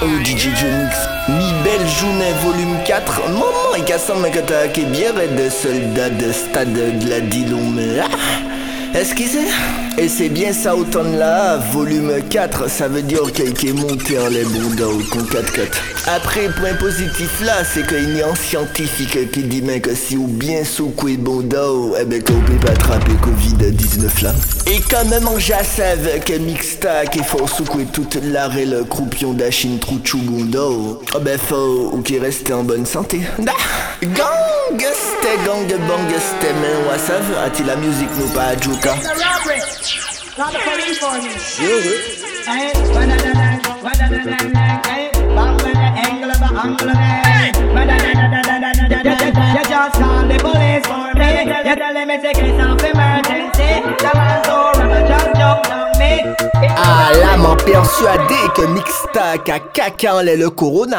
Oh DJ Jonix, mi belle journée volume 4 Maman et cassant ma kata qui bien de soldats de stade de la Dilum Excusez Et c'est bien ça automne là, volume 4, ça veut dire qu'il est monté en les au con 4 4 Après, point positif là, c'est qu'il y a un scientifique qui dit que si ou bien sous quoi bon dos, eh ben qu'on peut pas attraper Covid-19 là. Et quand même, j'assave que mixta qui faut secouer toute l'arrêt le croupion d'Achine Trouchou Bondo. Oh ben faut ou reste en bonne santé. Da! Gang, c'était gang bang, mais on savent, a-t-il la musique nous pas à ah là, persuadé que Mixtac a cacan le le corona.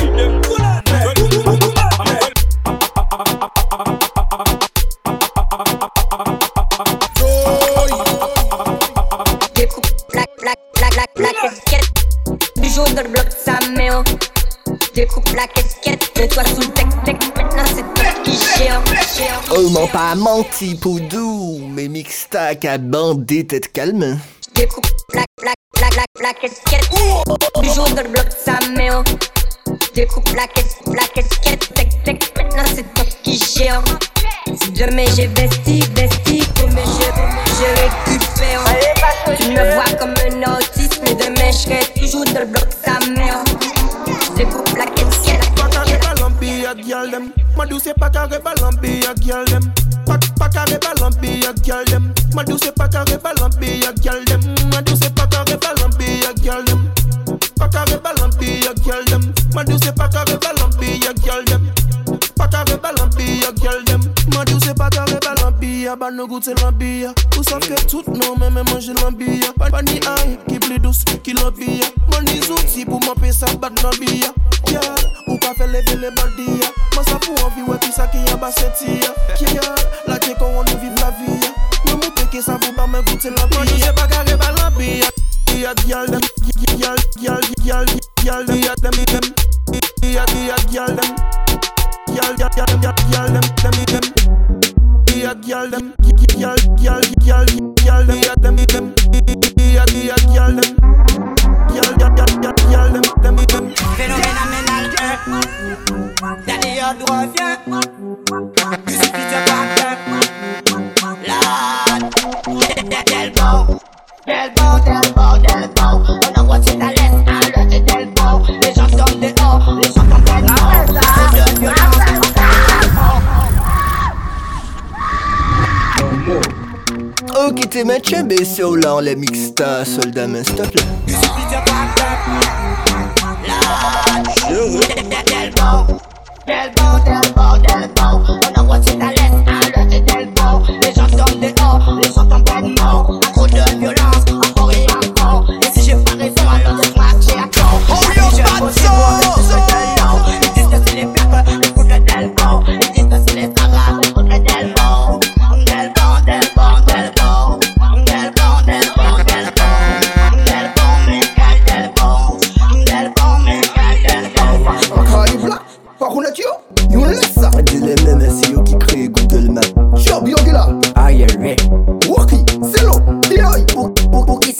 la, la casquette. Toujours dans le bloc de sa méo. Découpe la casquette, de toi sous le tec-tec. Maintenant c'est toi qui géant. Oh mon pas menti, Poudou. Mes mixtacks à bandit, t'es calme. Découpe la, la, la, la, la casquette. Toujours dans le bloc de sa méo. Découpe la casquette, la casquette, tec-tec. Maintenant c'est toi qui géant. Si demain j'ai vesti, vesti, comme je, je récupère. Tu me vois comme un autre. plus de mèche, toujours dans ta mère. C'est pour plaquer le ciel. a girl them. Pakare balan a girl them. Pakare balan a girl them. Madu pakare balan a girl them. Madu say pakare balan a girl them. Pakare balan a girl them. Madu say pakare balan a. Pakare balan a pakare carré balampi a Ba nou goûte lampi a Ou sav ke tout nou men men manje lampi a Pa ni ay ki pli dous ki lampi a Man ni zouti pou m'ape sa bat lampi a Gyal, ou pa fe leve le baldi ya Man sa pou anvi we pi sa ki Gyal, la ke kon on nou vive la vi ya Mwen mou peke sa vou pa men goûte lampi ya Man nou se pa kare ba lampi ya Ya gyal dem, gyal, gyal, gyal, gyal dem Ya dem, dem, ya, ya, gyal dem Gyal, gyal, gyal, gyal, gyal dem, dem, dem Ya gyal dem, gyal, gyal, gyal, gyal dem Ya dem, dem, ya, ya, gyal dem Gyal, gyal, gyal, gyal, gyal be a girl them, girl, girl, girl, girl match, baissé au lard, la mixta, soldat main, s'il.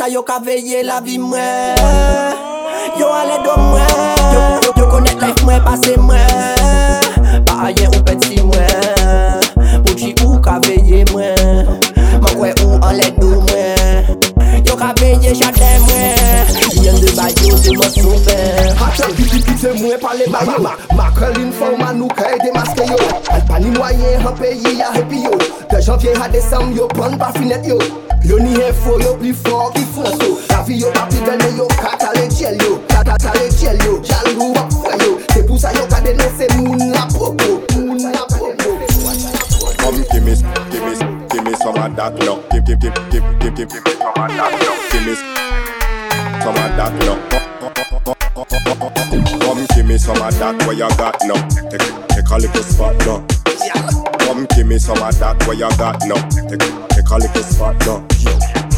sa yo ka veye la vi mwen. Yo ale do mwen. Yo, yo, yo konet life mwen, pase mwen. Pa ayen ou peti mwen. Bouchi ou ka veye mwen. Mwen kwe ou ale do mwen. ka peye jade mwen. Yen de bayo se mwen souben Atel piti piti mwen pale bayo Makrelin fòman nou ka ede maske yo. Alpani mwayen an peyi ya hepi yo. De janvye a desam yo pon pa finet yo. Yo ni hefo yo pli fò ki fò so. La vi yo pa pi vene yo katale jel yo. Katale jel yo, jal rou wap fwa yo. Se pou sa yo ka denose moun la pop. Some of that love. Give, give, give, give, give, give, give me some of that love. Give me some of that love. Come give me some of that what you got now. Take, take a little spot now. Come give me some of that what you got now. Take, take a little spot now.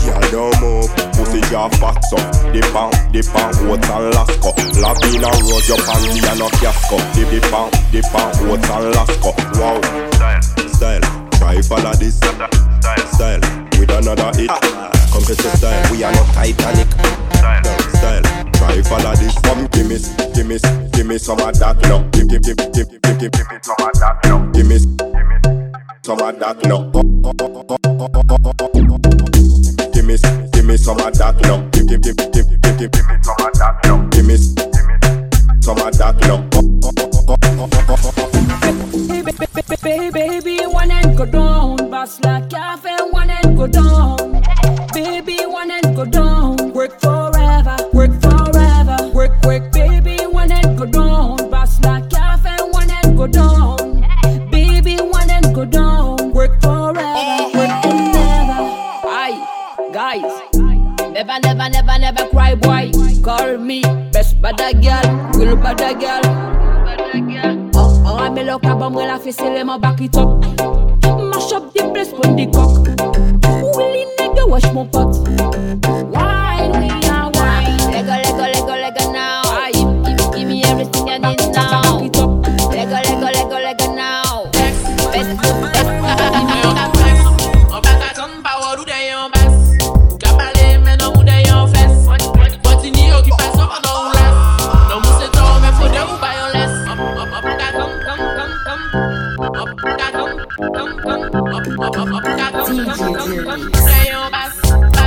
Yeah, no more pussy jaw fat so Dip on, dip on, oats and lasco Lavina rose your panty and no fiasco Dip, dip on, dip on, oats and lasco Wow Style, try follow this Style, Style. with another hit ah. Come to style, we are not Titanic Style, Style. try follow this Come give me, give me, give me some of that love Give, give, give, give, give, give, give me some of that love Give me some of that love Give me, give me some of that love. Give, give, give, give, give, give, give me some of that love. Give me some of that love. Baby, baby, one and go down. Boss like one and go down. Baby, one and go down. Work forever, work forever. Work, work, baby, one and go down. Boss like cafe, one and go down. Baby, one and go down. Work forever, work forever. Aye, guys. Never, never, never, never cry, boy. Call me best bada girl, real bada girl. Oh, oh, I'm a look up, I'm gonna face it, my back it up. series.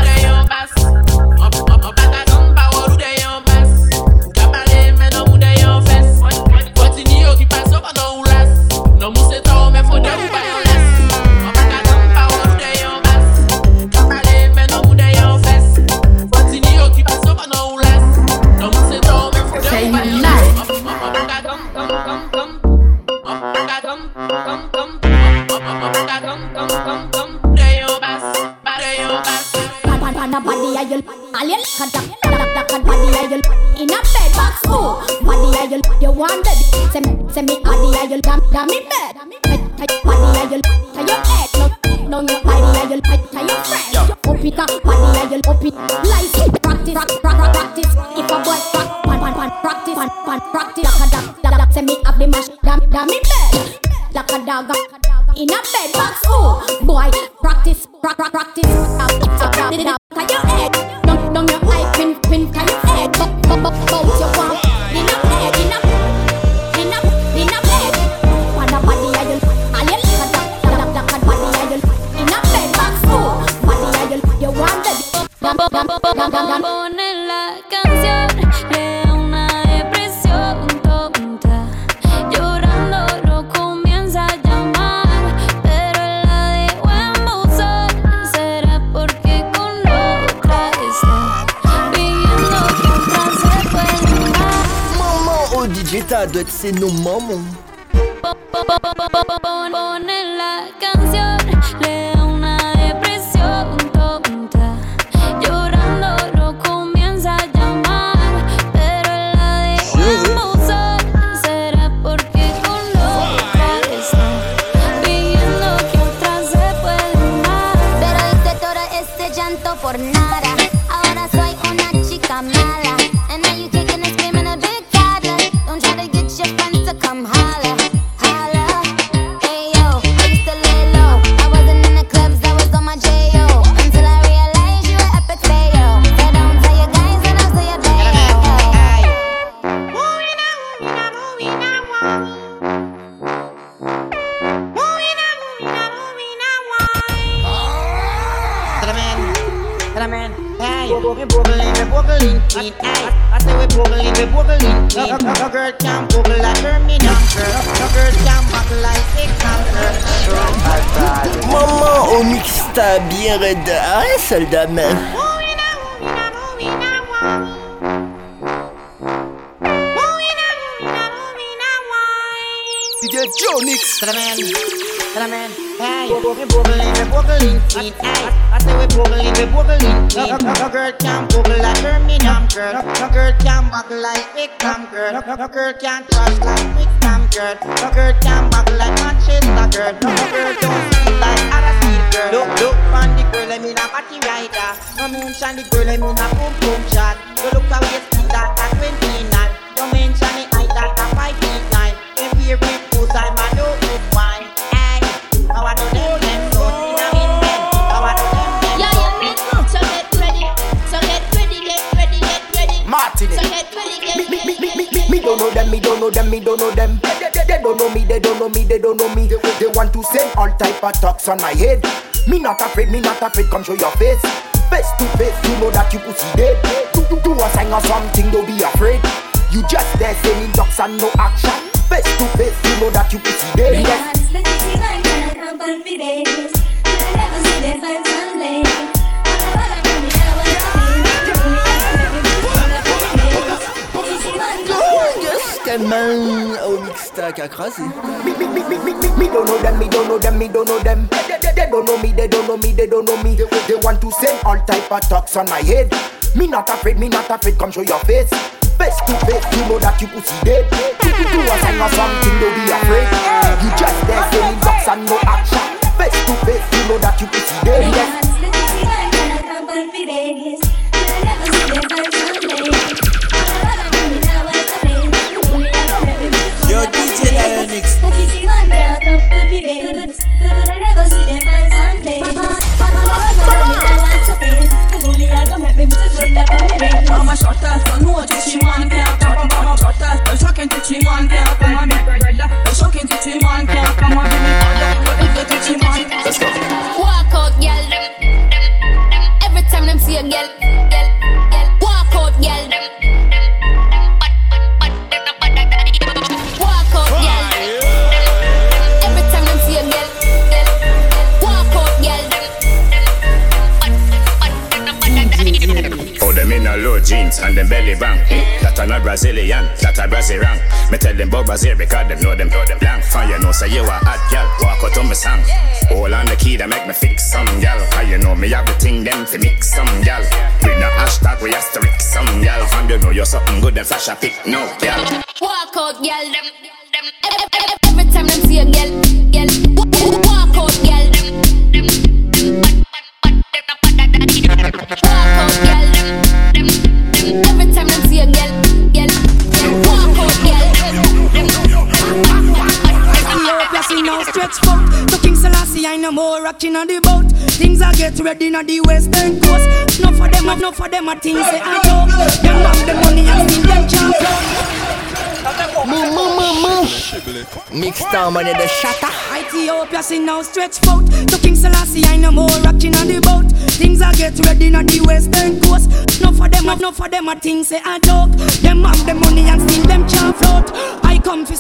under me bed like a dog in a bed box. Oh boy, practice, pra- practice, practice, practice, practice, practice, practice, practice, practice, practice, ça doit être mamans. Pone la Mixta bien. Ah, soldat man. DJ Jonix. Cinnamon, hey, boogling clean. Hey, I say we boogling clean. No, girl can boogle like no girl. No girl can buckle like big girl. No girl can trust like girl. Girl can buckle like Manchester girl. No girl like girl. Look, look on the girl, I mean a party rider. No mention the girl, I mean a boom boom shot. You look how you see that at 29. Don't mention the height that a 5 feet 9. If you bring food, I'm a no good wine. Hey, how I do them, them, so in a min them. How I do them, them, Yeah, yeah, me. So get ready. So get ready, get ready, get ready. Martin. So get ready, get Me, me, ready, me, me, get me, me, me don't know them, me don't know them, me don't know them. Don't know me, they don't know me, they don't know me. They, want to send all type of talks on my head. Me not afraid, me not afraid, come show your face. Face to face, you know that you pussy dead. Do, do, do a sign or something, don't be afraid. You just there saying talks and no action. Face to face, you know that you pussy dead. Yes. Man au mixta qui a crasé. Me, me, me, me, me, me, me don't know them, me don't know them, me don't know them. They, they, they don't know me, they don't know me, they don't know me. They, they want to send all type of talks on my head. Me not afraid, me not afraid, come show your face. Face to face, you know that you pussy dead. Do, do, do a sign or something, don't be afraid. You just there saying talks and no action. Face to face, you know that you pussy dead. Yes. Make me fix some gal. Cause you know me have the thing them fi mix some gal. With no hashtag we asterisk some gal. And you know you're something good, then flash a pic no gal. Walk out, girl. Them, them. Every, time them see a girl, girl. Walk out, girl. Them, them, them. Bad, bad, stretch foot So King Selassie I no more rocking on the boat. Things are get ready on the western coast. Enough for them, enough for them a things say I talk Them have the money and still them can't Mou, mou, mou, mou. Mixta en monnaie de chata. Ethiopia see now stretch foot So King Selassie I no more rocking on the boat. Things are get ready on the western coast. Enough for them, enough for them a things say I talk Them have the money and still them can't float. I come fi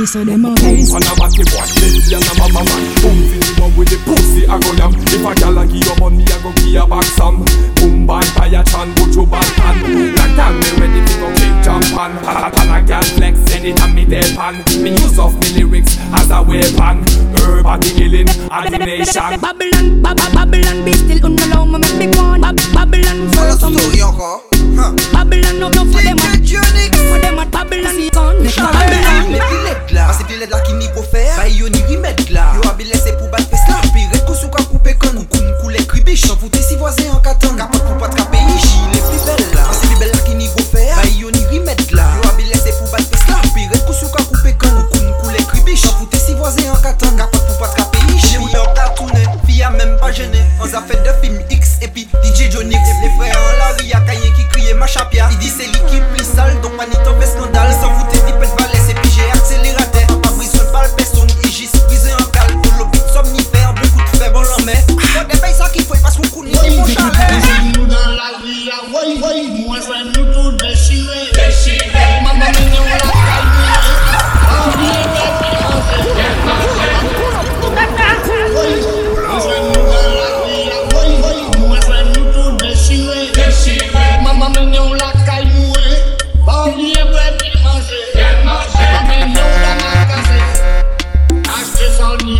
When I see so them a base And a batty boy, lady and a mama man Boom, feel the one with the pussy, I go yam If a gal a give you money, I go give you back some Boom, bad, fire, chan, put you bad pan. Like that, me ready to go kick jump pan Hot pan, a gal flex, anytime me dead pan. Me use of me lyrics as a weapon. Herb a the healing, a the nation Babylon, Bab- Babylon, be still unallow me make me go on. Babylon first, um, Babylon no no for them journey Kwa dem at Babylon Kon Mek pa me an me pilet la Ase pilet la ki ni go fer Bay yo ni rimet la Yo abi lese pou bat pes la Piret ko sou ka koupe kon Ou koum koule kribish San foute si voazen an on.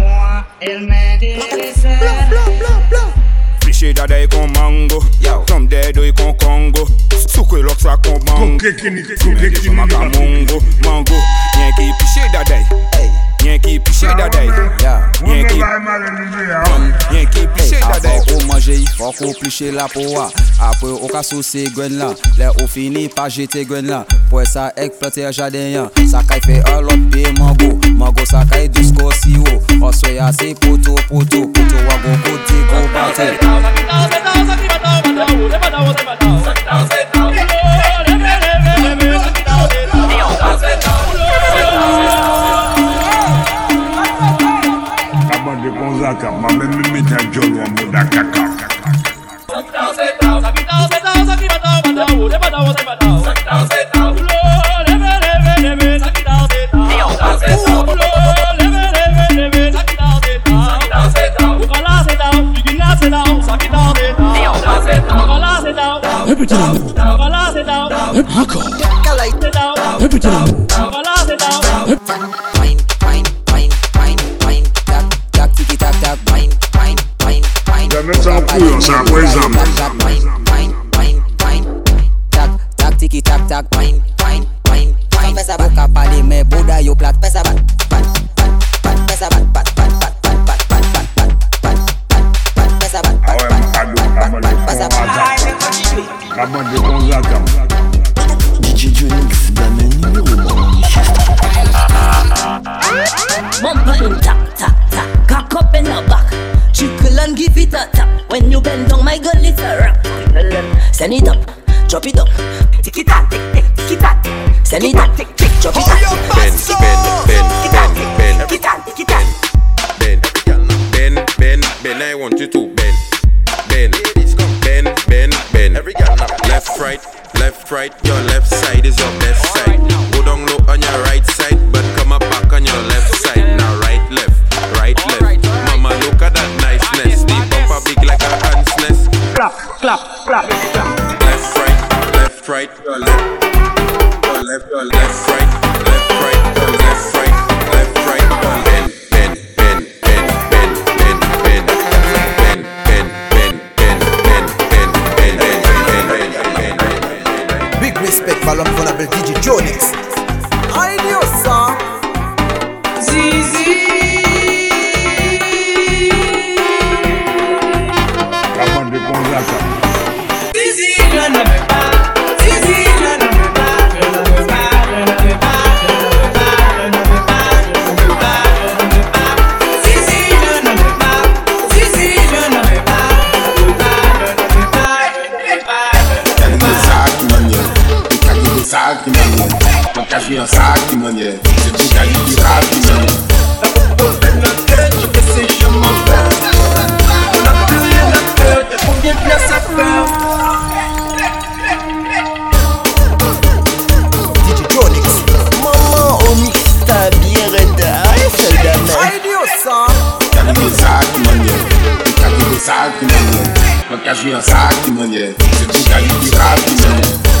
el me quiere ser. Bla, bla, bla, da dai con mango, tom de doi con congo, su que loxa con mango, su que loxa mongo, mango, nyen ki piche da dai. Hey. Yankee piché daday Yankee Yankee piché daday Afan ou manje yi fok ou piché la pou wa Apre ou ka souse gwen la Le ou fini pa jete gwen la Pwè sa ek plante jaden yan Sakay fe alot pe mango Mango sakay dusko si yo Oswe ya se poto poto Poto wago kote go bate Sakita ou se ta ou sakita ou se ta ou Sakita ou se ta ou sakita ou se ta ou najolwa muda kaka Sakitao setao, sakitao setao, sakibatao batao, de batao de batao Sakitao setao, ulo, leve leve leve, sakitao setao Sakitao setao, ulo, leve leve leve, sakitao setao Sakitao setao, ukala setao, igina setao, sakitao setao Sakitao setao, ukala setao, hep it down Ukala setao, hep hako Kala setao, hep it down Ukala Não quer vir saque, mané Você tem que aliviar, mano que você chama Na trilha, na canta, ninguém pensa pra saco, mané. Não quer vir saco, mané. Você tem que aliviar, mano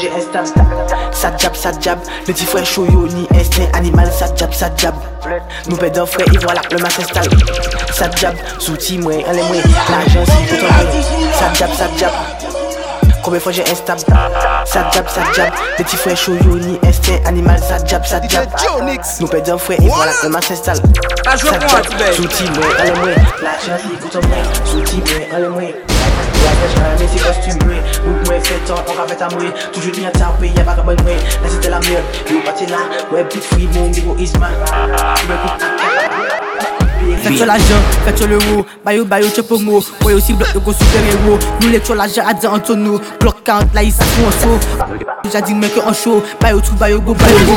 J'ai instant Ça jab, ça jab Petit frère yo ni instinct animal Ça jab, ça jab Nous d'un frère et voilà le match s'installe Ça jab ouais un les moins L'argent c'est tout en Ça jab, ça jab Combien de fois j'ai instable? Ça jab, ça jab Petit frère chaud yo ni instinct animal Ça jab, ça jab Nous d'un frère et voilà le match s'installe Ça moi, jab ouais un les moins L'argent c'est tout en moins Sous team ouais un pêche à costume ouais Ou moi fait temps, on mettre à moi Toujours bien tapé, y'a pas qu'à bonne moi Là c'était la merde, yo parti là. Ouais, plus free, mon niveau Isma Faites sur l'argent, faites sur l'euro, bayo bayo chepo mo, ouais aussi bloc de go super héros, nous les sur l'argent à dire entre nous, bloc 40 là ils s'affont en saut, déjà dit mec en show, bayo tout bayo go bayo go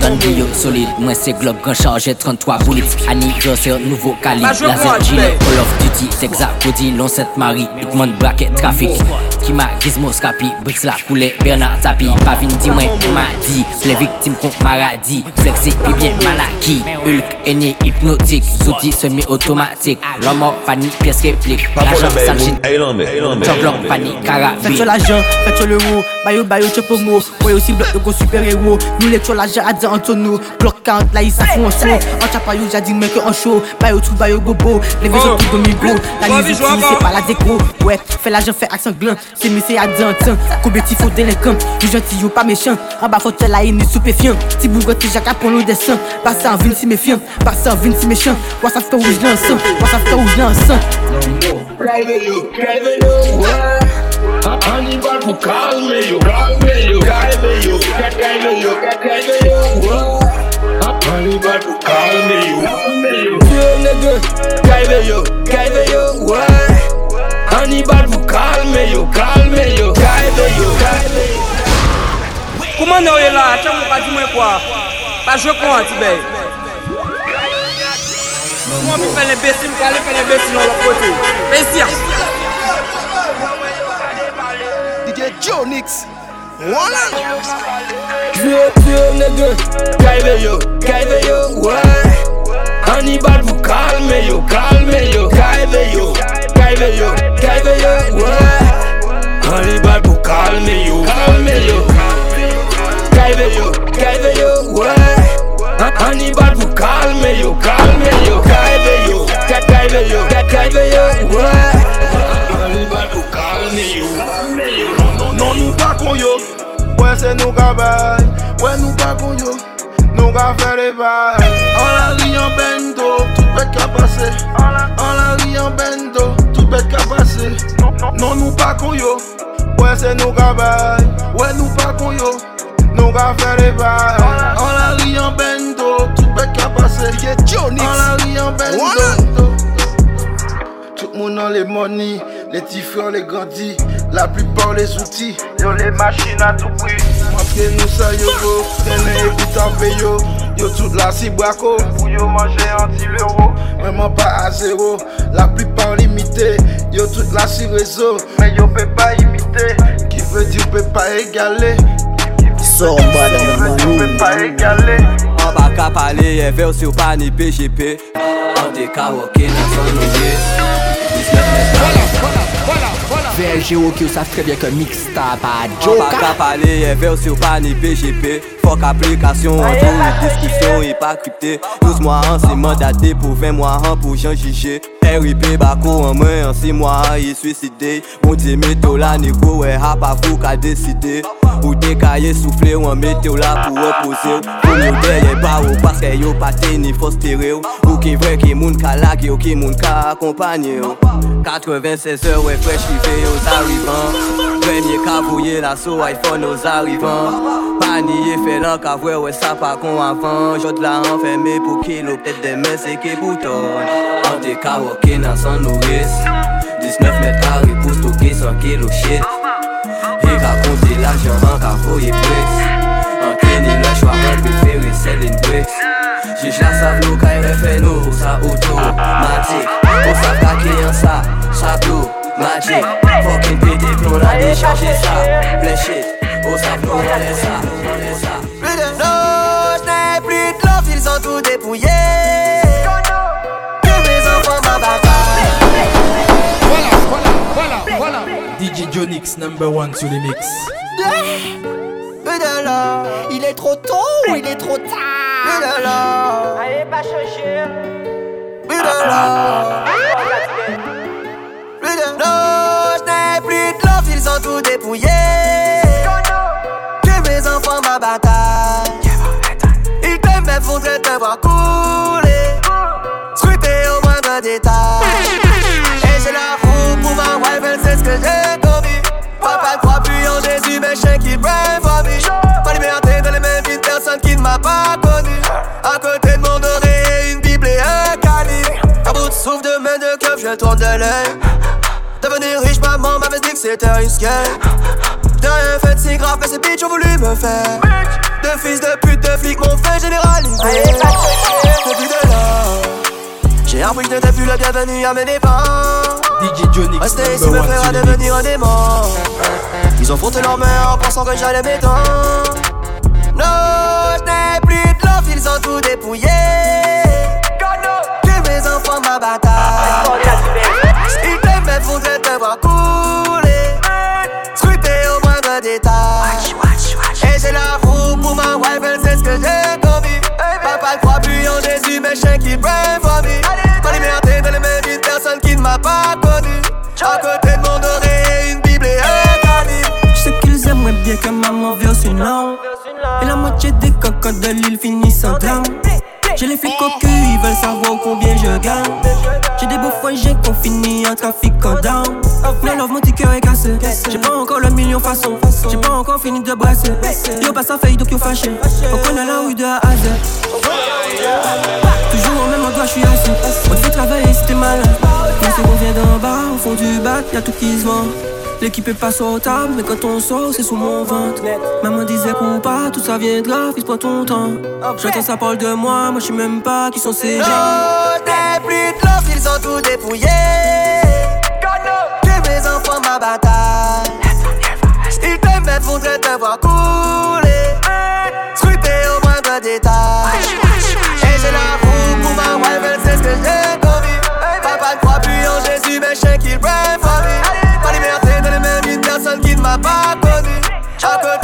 Entendre yo solide, moi c'est globe grand chargé 33 bullets Anniversaire nouveau calibre, Bah, laser gilet, Call of Duty, Sexa, Cody, l'on cette Marie, Hitman bracket, trafic. Qui m'a gizmo scapi, Brix la coulée, Bernard Tapi Pas vin di moi, m'a dit, les victimes contre maladie. Flexé, puis bien malaki, Hulk, aîné, hypnotique. Zouti semi-automatique, l'homme mort, panique, pièce réplique. L'argent, sale shit, Joglock, panique, Faites sur carabine l'argent, faites sur l'euro, bayo bayo chepo mo, ouais aussi bloc de go super héros, nous les sur l'argent à dire entre nous, bloc 40 là ils s'affont en saut, en chapa yo déjà dit mec en show, bayo tout bayo go beau, les vaisseaux tout domingo, la Bon, musique bisous, c'est pas. la déco, ouais, fais l'argent, fais accent gland, c'est mais c'est à en temps, combien t'y faut délinquant, du gentil yo pas méchant, en bas faut te la haine stupéfiant, ti bougotte jacques pour nous descend, pas ça en vine si méfiant, pas ça en vine si méchant, fait rouge dans le sang, quoi ça fait rouge dans le sang. Private you, private you, ouais. Hannibal pour calmer you, calmer you, calmer you, calmer you, calmer ouais. Hannibal pour calmer you, calmer you. Vieux nègre, calmer you, calmer you, ouais. Hannibal pour calmer you, calmer you, calmer you, calmer you. Comment on est là? Tiens, mon pas dis-moi quoi? Pas jouer pour moi, Tibet. Moi, je fais les bêtises, je vais aller faire les bêtises de l'autre côté. Merci. DJ Joe Nix. Voilà. Vieux, vieux nègre, calme yo, calme yo, ouais. Hannibal pour calmer yo, calmer yo, calme yo, calme yo, calme yo, ouais. Hannibal pour calmer yo, calmer yo, calme yo, calme yo, ouais. Hannibal pour calmer yo, calmer yo, calme yo, calme yo, calme yo, ouais. se nou ka bay. Wè nou pa kon yo, nou ka fè de bay. An la ri an bendo, tout pet ka pase An la ri an bendo, tout pet ka pase Non nou pa kon yo, wè se nou ka bay. Wè nou pa kon yo, nou ka fè de bay. An la ri an bendo, tout pet ka pase An la ri an bendo Tout moun an le money, le tifran le grandi la plupart les outils, yo les machines à tout prix. Montre nous ça yo go, traîner et puis taper yo, yo toute la cibraco, pour yo manger anti l'euro, vraiment pas à zéro, la plupart limité, yo toute la si réseau, mais yo peut pas imiter, qui veut dire peut pas égaler. Sors en bas dans Yo peut pas égaler. An pa ka pale, ye ve ou se ou pa ni PGP An de ka woke nan son oye VLG OK, savent très bien que mixtape à An pa Joka. ka pale, ye ve ou se ou pa ni PGP Fok aplikasyon, an tou e diskusyon e pa krypte 12 mwa an se mandate pou 20 mwa an pou jan jije RIP bako an mwen an 6 mwa an yi suicide Moun di meto la nego we ha pa fou ka deside Ou de kaye soufle ou an meto la pou opose ou Foun yo deye ba ou paske yo pate ni fostere ou Ou ki vre ki moun ka lage ou ki moun ka ou 96 heures we fresh rive nos arrivants. Premye ka voye la sou ay fon nos arrivants. Paniye fe lan ka vwe we sa pa kon avan Jot la an feme pou kilo ptet demen se ke bouton An te ka woke nan san nou res 19 met kare pou stoke 100 kilo shit. E ka konte la jan an ka voye breks An teni le chwa an pe fere selin breks Jij la sav nou kay refe nou sa oto Matik, ou sav kake an sa, sa tou magic. Fucking pété, on a déchargé ça Plein shit, au sac, on est ça Plus de love, n'ai plus de love, ils ont tout dépouillé. Que mes enfants m'abattent Voilà, voilà, voilà, voilà. DJ Jonix number one sur les mix. Plus de love, Il est trop tôt ou il est trop tard? Plus de love. Allez, pas chercher. Plus de love Plus de love, n'ai plus de love, ils ont tout dépouillé. Que mes enfants m'abattent Ils t'aiment mais voudraient te voir couler. Scruter au moindre détail. Et j'ai la roue pour ma wife, elle ce que j'ai commis. Papa croit plus en Jésus, mais je qu'il brave for me Ma liberté dans les mains d'une personne qui ne m'a pas connu. À côté souffle de main de keuf, je tourne de l'œil. Devenir riche, maman m'avait dit que c'était risqué. J'ai rien fait de si grave, mais ces bitches ont voulu me faire. De fils de pute, de flics m'ont fait généraliser. Depuis de là J'ai appris que t'étais plus le bienvenu à mes dépens. DJ Jonix Rester ici me fera devenir un démon. Ils ont frotté leurs mains en pensant que j'allais m'étendre. Non, je n'ai plus de love, ils ont tout dépouillé Mes enfants m'abattent Ils t'aiment mais voudraient te voir couler Scruter au moindre détail. Et j'ai la roue pour ma wife, elle sait ce que j'ai commis Papa croit plus en Jésus, mais je qu'il pray for me Ma liberté dans les mains d'une personne qui ne m'a pas connu. À côté de mon oreille, une bible et un calibre Je sais qu'ils aimeraient bien que maman verse une larme Et la moitié des cocottes de l'île finissent en drame J'ai les flics au cul, ils veulent savoir combien je gagne. J'ai des beaux j'ai qu'on finit en trafic en down. No love, mon cœur est cassé. J'ai pas encore le million façon. J'ai pas encore fini de brasser. Yo passe à faille donc yo fâché. On connaît la rue de A à Z. Toujours au même endroit, je suis assis. On te fait travailler si t'es malin. Mais c'est qu'on vient d'en bas, au fond du bac, y'a tout qui se vend. L'équipe est pas sortable, mais quand on sort, c'est sous mon ventre. Maman disait qu'on pas, tout ça vient de là, fils, prends ton temps. J'entends ça parle de moi, moi je sais même pas qui sont ces gens. Oh, t'es plus de ils ont tout dépouillé. Tue mes enfants, ma bataille. Ils t'aiment, mais voudraient te voir couler. Strupé au moindre détail. Et j'ai la roue pour ma wife, elle sait ce que j'ai commis. Papa ne croit plus en Jésus, mais je sais qu'il brève. papa a causé.